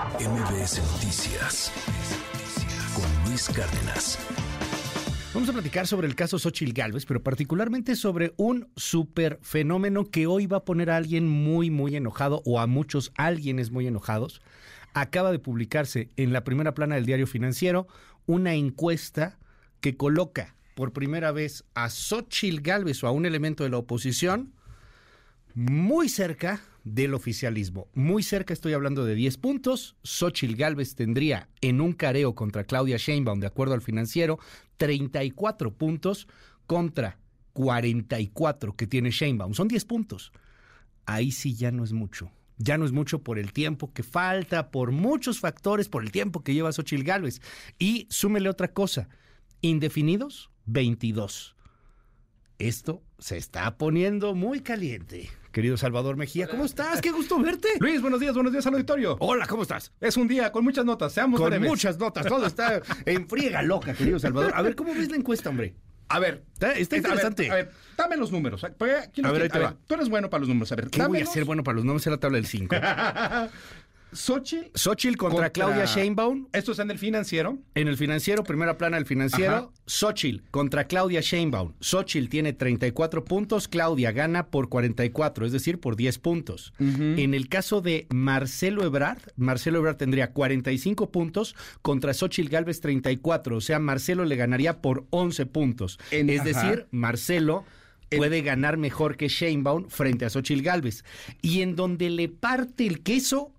MBS Noticias con Luis Cárdenas. Vamos a platicar sobre el caso Xochil Gálvez, pero particularmente sobre un super fenómeno que hoy va a poner a alguien muy, muy enojado o a muchos alguienes muy enojados. Acaba de publicarse en la primera plana del diario financiero una encuesta que coloca por primera vez a Xochil Gálvez o a un elemento de la oposición muy cerca del oficialismo. Muy cerca, estoy hablando de 10 puntos. Xochil Gálvez tendría en un careo contra Claudia Sheinbaum, de acuerdo al financiero, 34 puntos contra 44 que tiene Sheinbaum. Son 10 puntos. Ahí sí ya no es mucho. Ya no es mucho por el tiempo que falta, por muchos factores, por el tiempo que lleva Xochil Gálvez. Y súmele otra cosa. Indefinidos, 22. Esto se está poniendo muy caliente. Querido Salvador Mejía, ¿cómo estás? Qué gusto verte. Luis, buenos días, buenos días al auditorio. Hola, ¿cómo estás? Es un día con muchas notas, seamos Con breves. muchas notas, todo está en friega loca, querido Salvador. A ver, ¿cómo ves la encuesta, hombre? A ver, Está, está a ver, interesante. A ver, dame los números. Los A ver, ahí te va. Tú eres bueno para los números. A ver, ¿Qué voy a dámelos. hacer bueno para los nombres en la tabla del 5? Xochitl Xochitl contra, Claudia Sheinbaum Esto está en el financiero. en el financiero, primera plana del financiero. Ajá. Xochitl contra Claudia Sheinbaum. Xochitl tiene 34 puntos, Claudia gana por 44, es decir, por 10 puntos. En el caso de Marcelo Ebrard, Marcelo Ebrard tendría 45 puntos contra Xochitl Galvez 34, o sea, Marcelo le ganaría por 11 puntos. En- es ajá. decir, Marcelo puede ganar mejor que Sheinbaum frente a Xochitl Galvez. Y en donde le parte el queso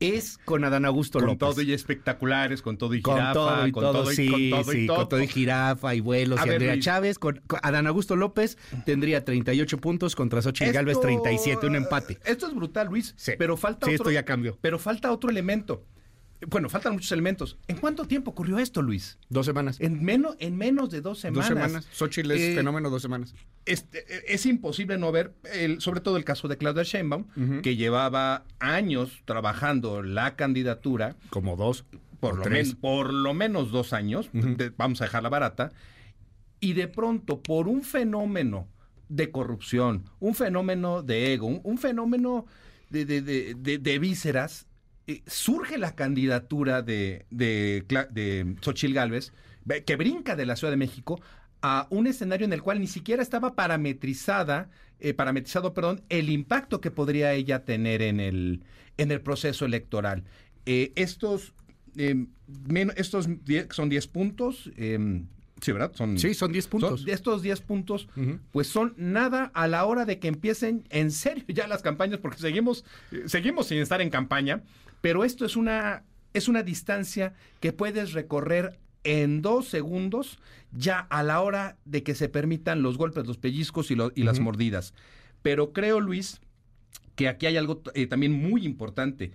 es con Adán Augusto Con López. todo y espectaculares, con todo y Con jirafa, todo y con todo, todo y sí, con todo y todo. con todo y jirafa y vuelos A y ver, Andrea Luis. Chávez, con, con Adán Augusto López tendría 38 puntos contra Xochitl Galvez Esto- 37, un empate. Esto es brutal, Luis. Sí. Pero falta Sí, otro. esto ya cambió. Pero falta otro elemento. Bueno, faltan muchos elementos. ¿En cuánto tiempo ocurrió esto, Luis? Dos semanas. En menos, en menos de dos semanas. Dos semanas. Xochitl es Eh, fenómeno dos semanas. este, eh, es imposible no ver, el, sobre todo el caso de Claudia Sheinbaum, que llevaba años trabajando la candidatura, Como dos. por, lo, tres. men- por lo menos dos años, de- vamos a dejarla barata, y de pronto por un fenómeno de corrupción, un fenómeno de ego, un, un fenómeno de, de- de- de- de vísceras, eh, surge la candidatura de, de, de Xochil Gálvez, ve- que brinca de la Ciudad de México a un escenario en el cual ni siquiera estaba parametrizada, eh, parametrizado, perdón, el impacto que podría ella tener en el, en el proceso electoral. Eh, estos, eh, men- estos son 10 puntos, eh, sí, ¿verdad? Son, Sí, son 10 puntos. son- estos 10 puntos, pues son nada a la hora de que empiecen en serio ya las campañas, porque seguimos, seguimos sin estar en campaña, pero esto es una, es una distancia que puedes recorrer en dos segundos ya a la hora de que se permitan los golpes, los pellizcos y, lo- y las mordidas. Pero creo, Luis, que aquí hay algo eh, también muy importante.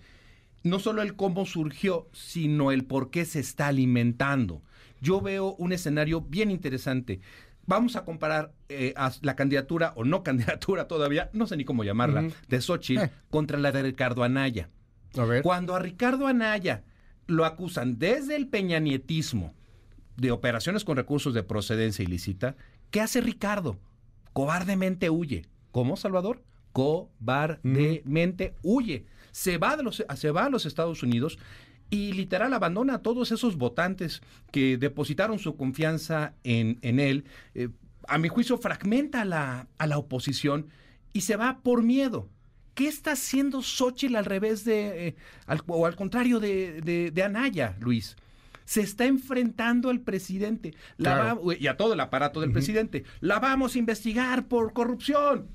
No solo el cómo surgió, sino el por qué se está alimentando. Yo veo un escenario bien interesante. Vamos a comparar eh, a la candidatura o no candidatura todavía, no sé ni cómo llamarla, de Xochitl Eh. contra la de Ricardo Anaya. A ver. Cuando a Ricardo Anaya lo acusan desde el peñanietismo de operaciones con recursos de procedencia ilícita, ¿qué hace Ricardo? Cobardemente huye. ¿Cómo, Salvador? Cobardemente huye. Se va, de los, se va a los Estados Unidos y literal abandona a todos esos votantes que depositaron su confianza en, en él. Eh, a mi juicio, fragmenta a la, a la oposición y se va por miedo. ¿Qué está haciendo Xochitl al revés de, eh, al- o al contrario de, de- de Anaya, Luis? Se está enfrentando al presidente la Claro. va- y a todo el aparato del presidente. La vamos a investigar por corrupción.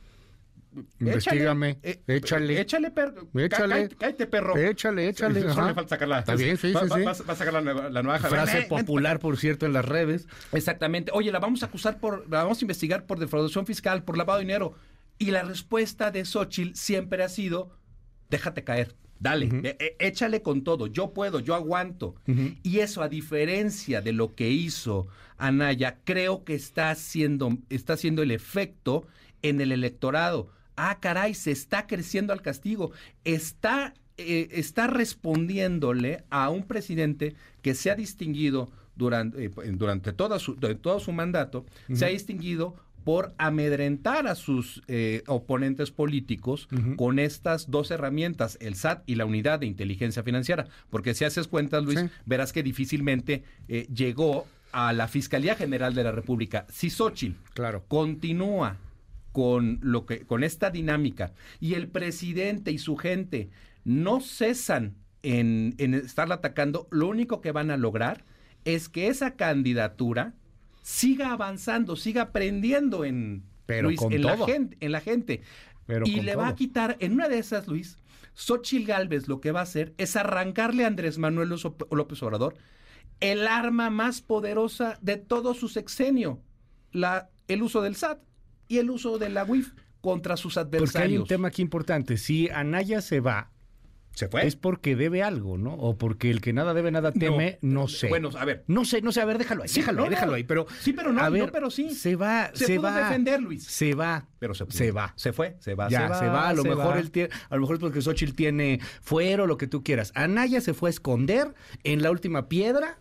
Investígame, eh, échale. Échale, perro. Échale. Cállate, perro. Échale, échale, Solo le falta sacarla. Está bien, sí, va, sí, va- sí. va- va a sacar la, nueva- la nueva Frase Ven, ven, popular, por cierto, en las redes. Exactamente. Oye, la vamos a acusar por, la vamos a investigar por defraudación fiscal, por lavado de dinero. Y la respuesta de Xochitl siempre ha sido, déjate caer, dale, e- e- échale con todo, yo puedo, yo aguanto. Y eso, a diferencia de lo que hizo Anaya, creo que está haciendo, está haciendo el efecto en el electorado. Ah, caray, se está creciendo al castigo. Está, eh, está respondiéndole a un presidente que se ha distinguido durante, eh, durante toda su, todo su mandato, se ha distinguido por amedrentar a sus eh, oponentes políticos con estas dos herramientas, el SAT y la unidad de inteligencia financiera. Porque si haces cuentas, Luis, verás que difícilmente eh, llegó a la Fiscalía General de la República. Si Xochitl Claro. continúa con lo que con esta dinámica y el presidente y su gente no cesan en, en estarla atacando, lo único que van a lograr es que esa candidatura siga avanzando, siga aprendiendo en, Pero Luis, en, la gente, en la gente. Pero y le va a quitar, en una de esas, Luis, Xochitl Galvez lo que va a hacer es arrancarle a Andrés Manuel López Obrador el arma más poderosa de todo su sexenio, la, el uso del SAT y el uso de la UIF contra sus Porque hay adversarios. un tema aquí importante. Si Anaya se va, ¿Se fue? es porque debe algo, ¿no? O porque el que nada debe, nada teme, no, sé. Bueno, a ver. No sé, no sé, a ver, déjalo ahí, Sí, déjalo no, ahí, déjalo no. ahí, pero... Sí, pero no, a no, ver, pero sí. Se va, Se se, pudo va. defender, Luis. Se va. Pero se, se va. Se fue, se va, Ya, se va. se va, a lo mejor va. él tiene, a lo mejor es porque Xochitl tiene fuero, lo que tú quieras. Anaya se fue a esconder en la última piedra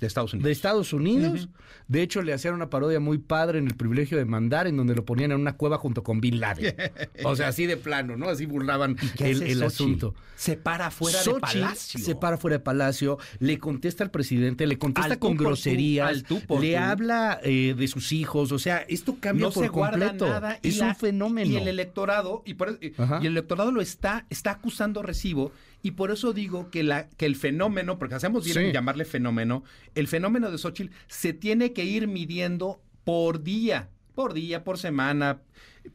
de Estados Unidos. de Estados Unidos. De hecho, le hacían una parodia muy padre en el privilegio de mandar, en donde lo ponían en una cueva junto con Bin Laden. o sea, así de plano, ¿no? Así burlaban ¿Qué el, asunto. Se para fuera de palacio. Se para fuera de palacio, le contesta al presidente, le contesta Al tú con tú, groserías, al tú por le tú. habla eh, de sus hijos. O sea, esto cambia no por se guarda completo. nada y es la- un fenómeno. y el electorado y, por, y el electorado lo está está acusando recibo y por eso digo que la que el fenómeno porque hacemos bien Sí. en llamarle fenómeno el fenómeno de Xochitl se tiene que ir midiendo por día por día por semana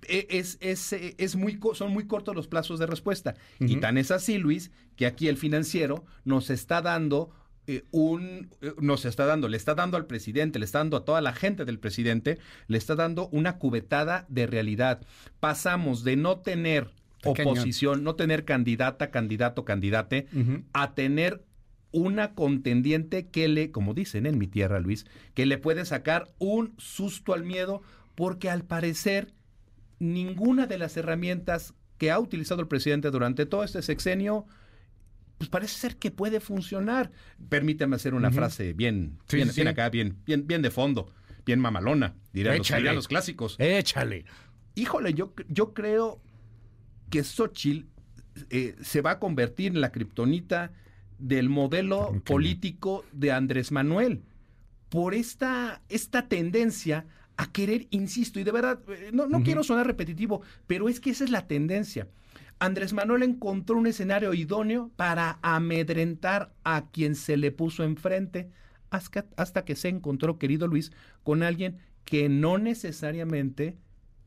E- es, es, eh, es muy son muy cortos los plazos de respuesta y tan es así Luis que aquí el financiero nos está dando eh, un eh, nos está dando, le está dando al presidente, le está dando a toda la gente del presidente, le está dando una cubetada de realidad. Pasamos de no tener Oposición, no tener candidata, candidato, candidate, a tener una contendiente que le, como dicen en mi tierra, Luis, que le puede sacar un susto al miedo, porque al parecer ninguna de las herramientas que ha utilizado el presidente durante todo este sexenio, pues parece ser que puede funcionar. Permítame hacer una frase bien, Sí, bien, sí, bien acá, bien, bien, bien de fondo, bien mamalona, dirán los, dirán los clásicos. Échale. Híjole, yo, yo creo que Xochitl eh, se va a convertir en la kriptonita del modelo político de Andrés Manuel por esta, esta tendencia a querer, insisto, y de verdad, eh, no, no quiero sonar repetitivo, pero es que esa es la tendencia. Andrés Manuel encontró un escenario idóneo para amedrentar a quien se le puso enfrente hasta, hasta que se encontró, querido Luis, con alguien que no necesariamente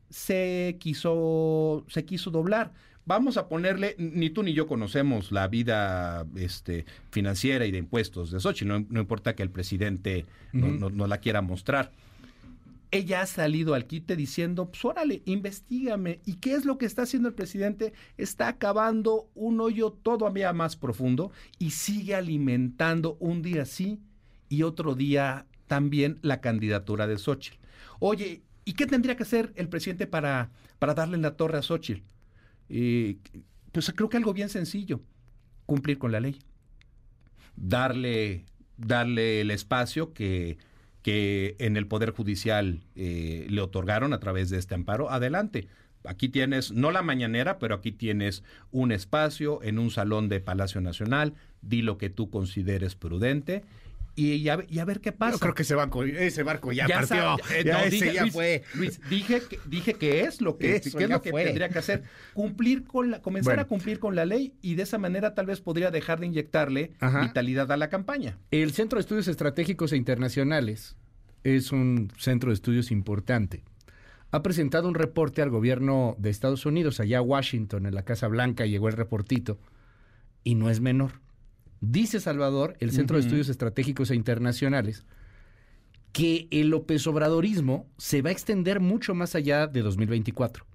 se quiso, se quiso doblar. Vamos a ponerle, ni tú ni yo conocemos la vida este, financiera y de impuestos de Sochi, no, no importa que el presidente no, Ujú. no- no la quiera mostrar. Ella ha salido al quite diciendo, pues órale, investigame. ¿Y qué es lo que está haciendo el presidente? Está acabando un hoyo todavía más profundo y sigue alimentando un día sí y otro día también la candidatura de Xochitl. Oye, ¿y qué tendría que hacer el presidente para, para darle en la torre a Xochitl? Pues creo que algo bien sencillo, cumplir con la ley. Darle, darle el espacio que, que en el Poder Judicial eh, le otorgaron a través de este amparo. Adelante. Aquí tienes, no la mañanera, pero aquí tienes un espacio en un salón de Palacio Nacional. Di lo que tú consideres prudente y, y a, y a ver qué pasa. Yo creo que ese barco, ese barco ya, Ya partió. ya no, ese dije, ya Luis, fue. Luis, dije que, dije que es lo que, Eso que es ya lo que fue. tendría que hacer. Cumplir con la, comenzar Bueno. a cumplir con la ley y de esa manera tal vez podría dejar de inyectarle Ajá. vitalidad a la campaña. El Centro de Estudios Estratégicos e Internacionales es un centro de estudios importante. Ha presentado un reporte al gobierno de Estados Unidos, allá a Washington, en la Casa Blanca, llegó el reportito, y no es menor. Dice Salvador, el Centro de. Estudios Estratégicos e Internacionales, que el López Obradorismo se va a extender mucho más allá de 2024.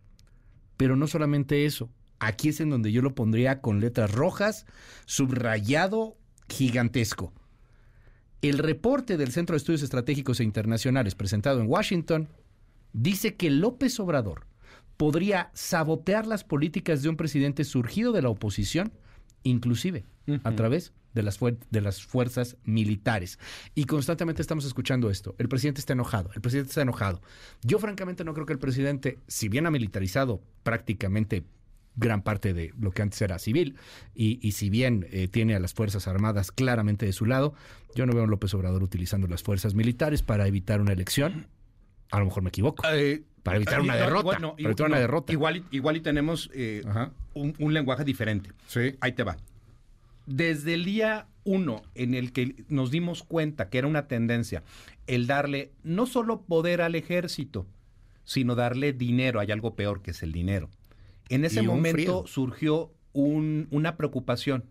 Pero no solamente eso. Aquí es en donde yo lo pondría con letras rojas, subrayado gigantesco. El reporte del Centro de Estudios Estratégicos e Internacionales presentado en Washington dice que López Obrador podría sabotear las políticas de un presidente surgido de la oposición inclusive a través de las, de las fuerzas militares. Y constantemente estamos escuchando esto. El presidente está enojado, el presidente está enojado. Yo francamente no creo que el presidente, si bien ha militarizado prácticamente gran parte de lo que antes era civil, y, y si bien eh, tiene a las Fuerzas Armadas claramente de su lado, yo no veo a López Obrador utilizando las fuerzas militares para evitar una elección. A lo mejor me equivoco. Eh, Para evitar una igual- derrota, igual no, para evitar una derrota. Igual, y- igual y tenemos eh, un, un lenguaje diferente. Sí. Ahí te va. Desde el día uno en el que nos dimos cuenta que era una tendencia el darle no solo poder al ejército, sino darle dinero. Hay algo peor que es el dinero. En ese momento surgió un- una preocupación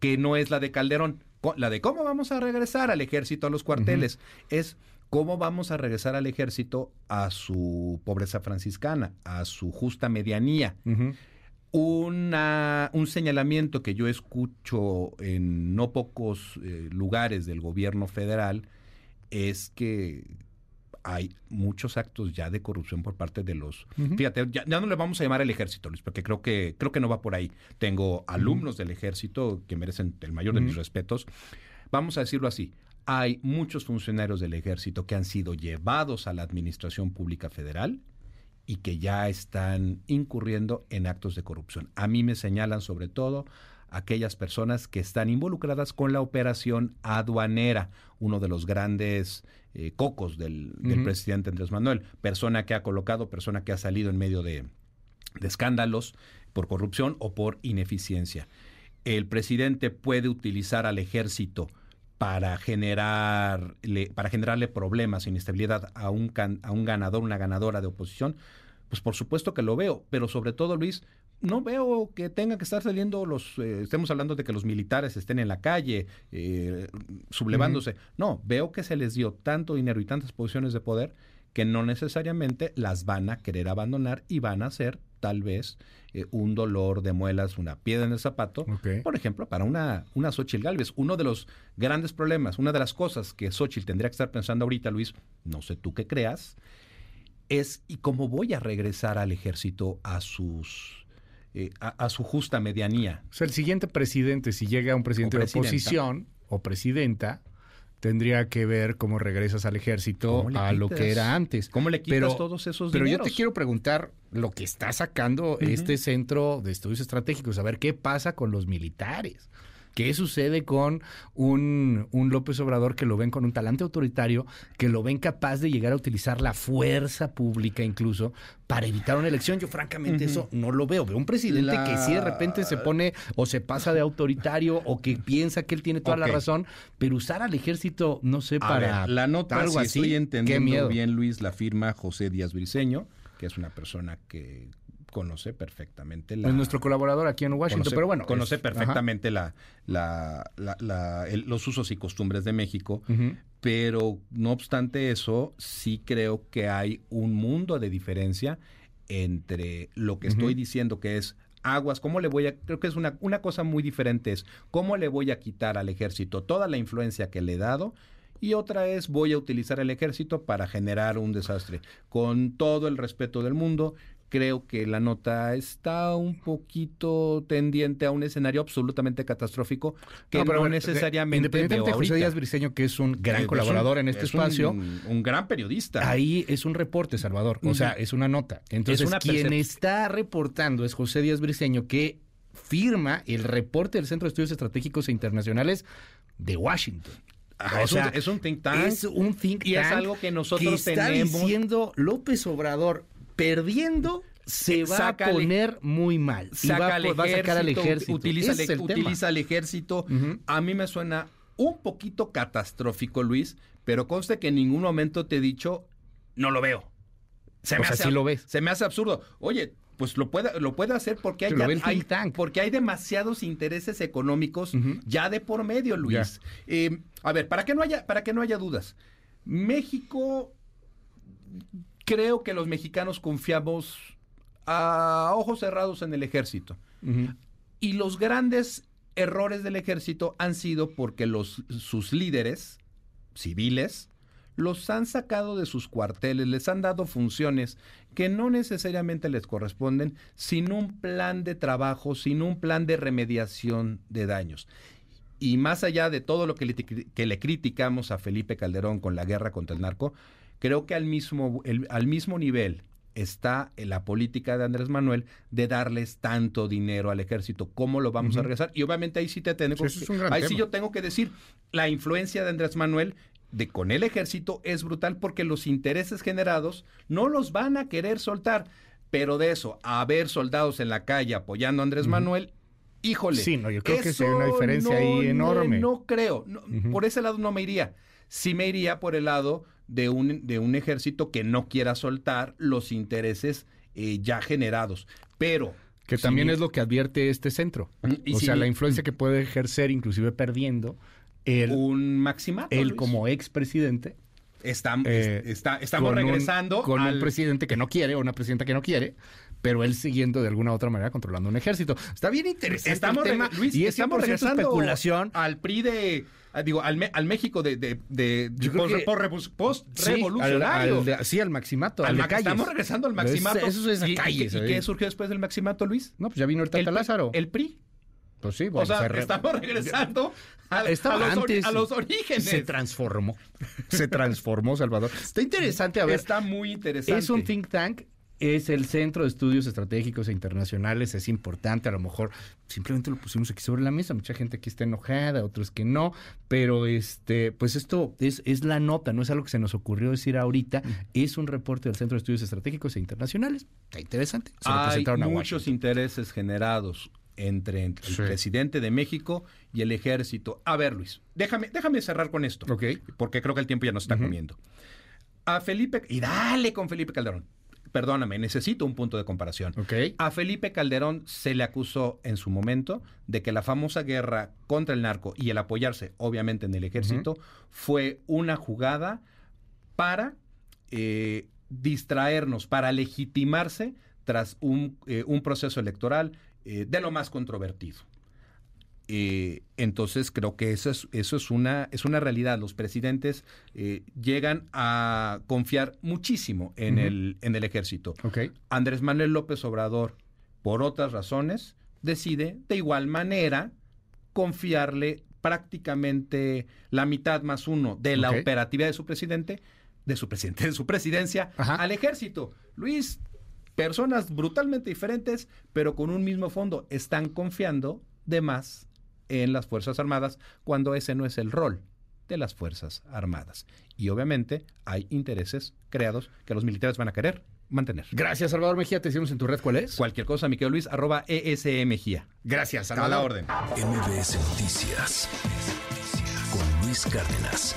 que no es la de Calderón, la de cómo vamos a regresar al ejército a los cuarteles, es cómo vamos a regresar al ejército a su pobreza franciscana, a su justa medianía. Una, un señalamiento que yo escucho en no pocos eh, lugares del gobierno federal es que hay muchos actos ya de corrupción por parte de los... Fíjate, ya, ya no le vamos a llamar el ejército, Luis, porque creo que, creo que no va por ahí. Tengo alumnos del ejército que merecen el mayor de mis respetos. Vamos a decirlo así. Hay muchos funcionarios del ejército que han sido llevados a la administración pública federal y que ya están incurriendo en actos de corrupción. A mí me señalan sobre todo aquellas personas que están involucradas con la operación aduanera, uno de los grandes eh, cocos del, presidente Andrés Manuel, persona que ha colocado, persona que ha salido en medio de, de escándalos por corrupción o por ineficiencia. El presidente puede utilizar al ejército para generarle, para generarle problemas, inestabilidad a un, can- a un ganador, una ganadora de oposición, pues por supuesto que lo veo, pero sobre todo, Luis, no veo que tenga que estar saliendo los, eh, estemos hablando de que los militares estén en la calle, eh, sublevándose. No, veo que se les dio tanto dinero y tantas posiciones de poder que no necesariamente las van a querer abandonar y van a ser tal vez eh, un dolor de muelas, una piedra en el zapato, por ejemplo, para una, una Xochitl Galvez. Uno de los grandes problemas, una de las cosas que Xochitl tendría que estar pensando ahorita, Luis, no sé tú qué creas, es ¿y cómo voy a regresar al ejército a sus eh, a, a su justa medianía? O sea, el siguiente presidente, si llega un presidente de oposición o presidenta, tendría que ver cómo regresas al ejército ¿Cómo le a lo que era antes. ¿Cómo le quitas Pero- todos esos Pero yo te quiero preguntar lo que está sacando este centro de estudios estratégicos, a ver qué pasa con los militares. ¿Qué sucede con un, un López Obrador que lo ven con un talante autoritario, que lo ven capaz de llegar a utilizar la fuerza pública incluso para evitar una elección? Yo francamente eso no lo veo. Veo un presidente La- que sí de repente se pone o se pasa de autoritario o que piensa que él tiene toda la razón, pero usar al ejército, no sé, A para ver, la nota, algo si así, estoy qué entendiendo miedo. bien, Luis, la firma José Díaz Briceño, que es una persona que conoce perfectamente la... Es nuestro colaborador aquí en Washington, conoce, pero bueno. conoce es- perfectamente la, la- la- la- el- los usos y costumbres de México, pero no obstante eso, sí creo que hay un mundo de diferencia entre lo que estoy diciendo que es aguas, ¿cómo le voy a, creo que es una, una cosa muy diferente es, ¿cómo le voy a quitar al ejército toda la influencia que le he dado? Y otra es, voy a utilizar el ejército para generar un desastre. Con todo el respeto del mundo, creo que la nota está un poquito tendiente a un escenario absolutamente catastrófico que no, pero bueno, necesariamente Independientemente de José. Díaz Briseño, que es un gran Eh, colaborador un- en este es espacio, Un, gran periodista. ahí es un reporte, Salvador. O sea, es una nota. Entonces, una quien está reportando es José Díaz Briseño, que firma el reporte del Centro de Estudios Estratégicos e Internacionales de Washington. Ajá, es, sea, un, es un think tank. Es un think y es tank algo que nosotros está tenemos. diciendo López Obrador, perdiendo se va Sácale- a poner muy mal. Y va, saca a- al va a sacar al ejército. Utiliza, el, utiliza ejército. A mí me suena un poquito catastrófico, Luis, pero conste que en ningún momento te he dicho, no lo veo. Se O sea, sí lo ves. Se me hace absurdo. Oye, pues lo puede, lo puede hacer porque hay, hay- tank. porque hay demasiados intereses económicos ya de por medio, Luis. Eh, a ver, para que no haya, para que no haya dudas. México, creo que los mexicanos confiamos a ojos cerrados en el ejército. Y los grandes errores del ejército han sido porque los, sus líderes civiles los han sacado de sus cuarteles, les han dado funciones que no necesariamente les corresponden, sin un plan de trabajo, sin un plan de remediación de daños. Y más allá de todo lo que le, que le criticamos a Felipe Calderón con la guerra contra el narco, creo que al mismo, el, al mismo nivel está en la política de Andrés Manuel de darles tanto dinero al ejército. ¿Cómo lo vamos a regresar? Y obviamente ahí sí te tengo Sí, es gran ahí sí yo tengo que decir, la influencia de Andrés Manuel de con el ejército es brutal porque los intereses generados no los van a querer soltar. Pero de eso, a ver soldados en la calle apoyando a Andrés Manuel, híjole. Sí, no, yo creo que sí hay una diferencia ahí no, enorme. No, creo. No, Por ese lado no me iría. Sí me iría por el lado de un, de un ejército que no quiera soltar los intereses eh, ya generados. Pero. Que también es lo que advierte este centro. Y o sea, la influencia que puede ejercer, inclusive perdiendo, él, un maximato. él Luis. como expresidente. Estam- eh, está- estamos con un- regresando con al- un presidente que no quiere o una presidenta que no quiere, pero él siguiendo de alguna u otra manera controlando un ejército. Está bien interesante Estamos, el tema reg- Luis, y es estamos 100% regresando especulación. al PRI de, ah, digo, al, al México de, de, de- post- post- Sí, revolucionario. al- al sí, al maximato, al, estamos regresando al es- maximato. Eso es ¿Y- de y- calles. ¿Y, ¿eh? qué surgió después del maximato, Luis? No, pues ya vino el Tata El, Lázaro. el PRI. Pues sí, o bueno, sea, se re- estamos regresando a, Estaba a los, antes. a los orígenes. Se transformó. Se transformó, Salvador. Está interesante, a ver. Está muy interesante. Es un think tank, es el Centro de Estudios Estratégicos e Internacionales, es importante, a lo mejor simplemente lo pusimos aquí sobre la mesa, mucha gente aquí está enojada, otros que no, pero este, pues esto es, es la nota, no es algo que se nos ocurrió decir ahorita, es un reporte del Centro de Estudios Estratégicos e Internacionales, está interesante. Se lo Hay muchos intereses generados entre el Sí. presidente de México y el ejército. A ver, Luis, déjame, déjame cerrar con esto. Porque creo que el tiempo ya nos está comiendo. A Felipe, y dale con Felipe Calderón. Perdóname, necesito un punto de comparación. A Felipe Calderón se le acusó en su momento de que la famosa guerra contra el narco y el apoyarse, obviamente, en el ejército, fue una jugada para eh, distraernos, para legitimarse tras un, eh, un proceso electoral eh, de lo más controvertido. Eh, entonces creo que eso es, eso es una, es una realidad. Los presidentes eh, llegan a confiar muchísimo en, el, en el ejército. Andrés Manuel López Obrador, por otras razones, decide de igual manera confiarle prácticamente la mitad más uno de la Ok. operatividad de su presidente, de su presidente, de su presidencia, Ajá. al ejército. Luis, personas brutalmente diferentes, pero con un mismo fondo, están confiando de más en las Fuerzas Armadas cuando ese no es el rol de las Fuerzas Armadas. Y obviamente hay intereses creados que los militares van a querer mantener. Gracias, Salvador Mejía. Te decimos en tu red cuál es. Cualquier cosa, mi querido Luis, arroba E ESMGía. Gracias, A Salvador. la orden. MBS Noticias con Luis Cárdenas.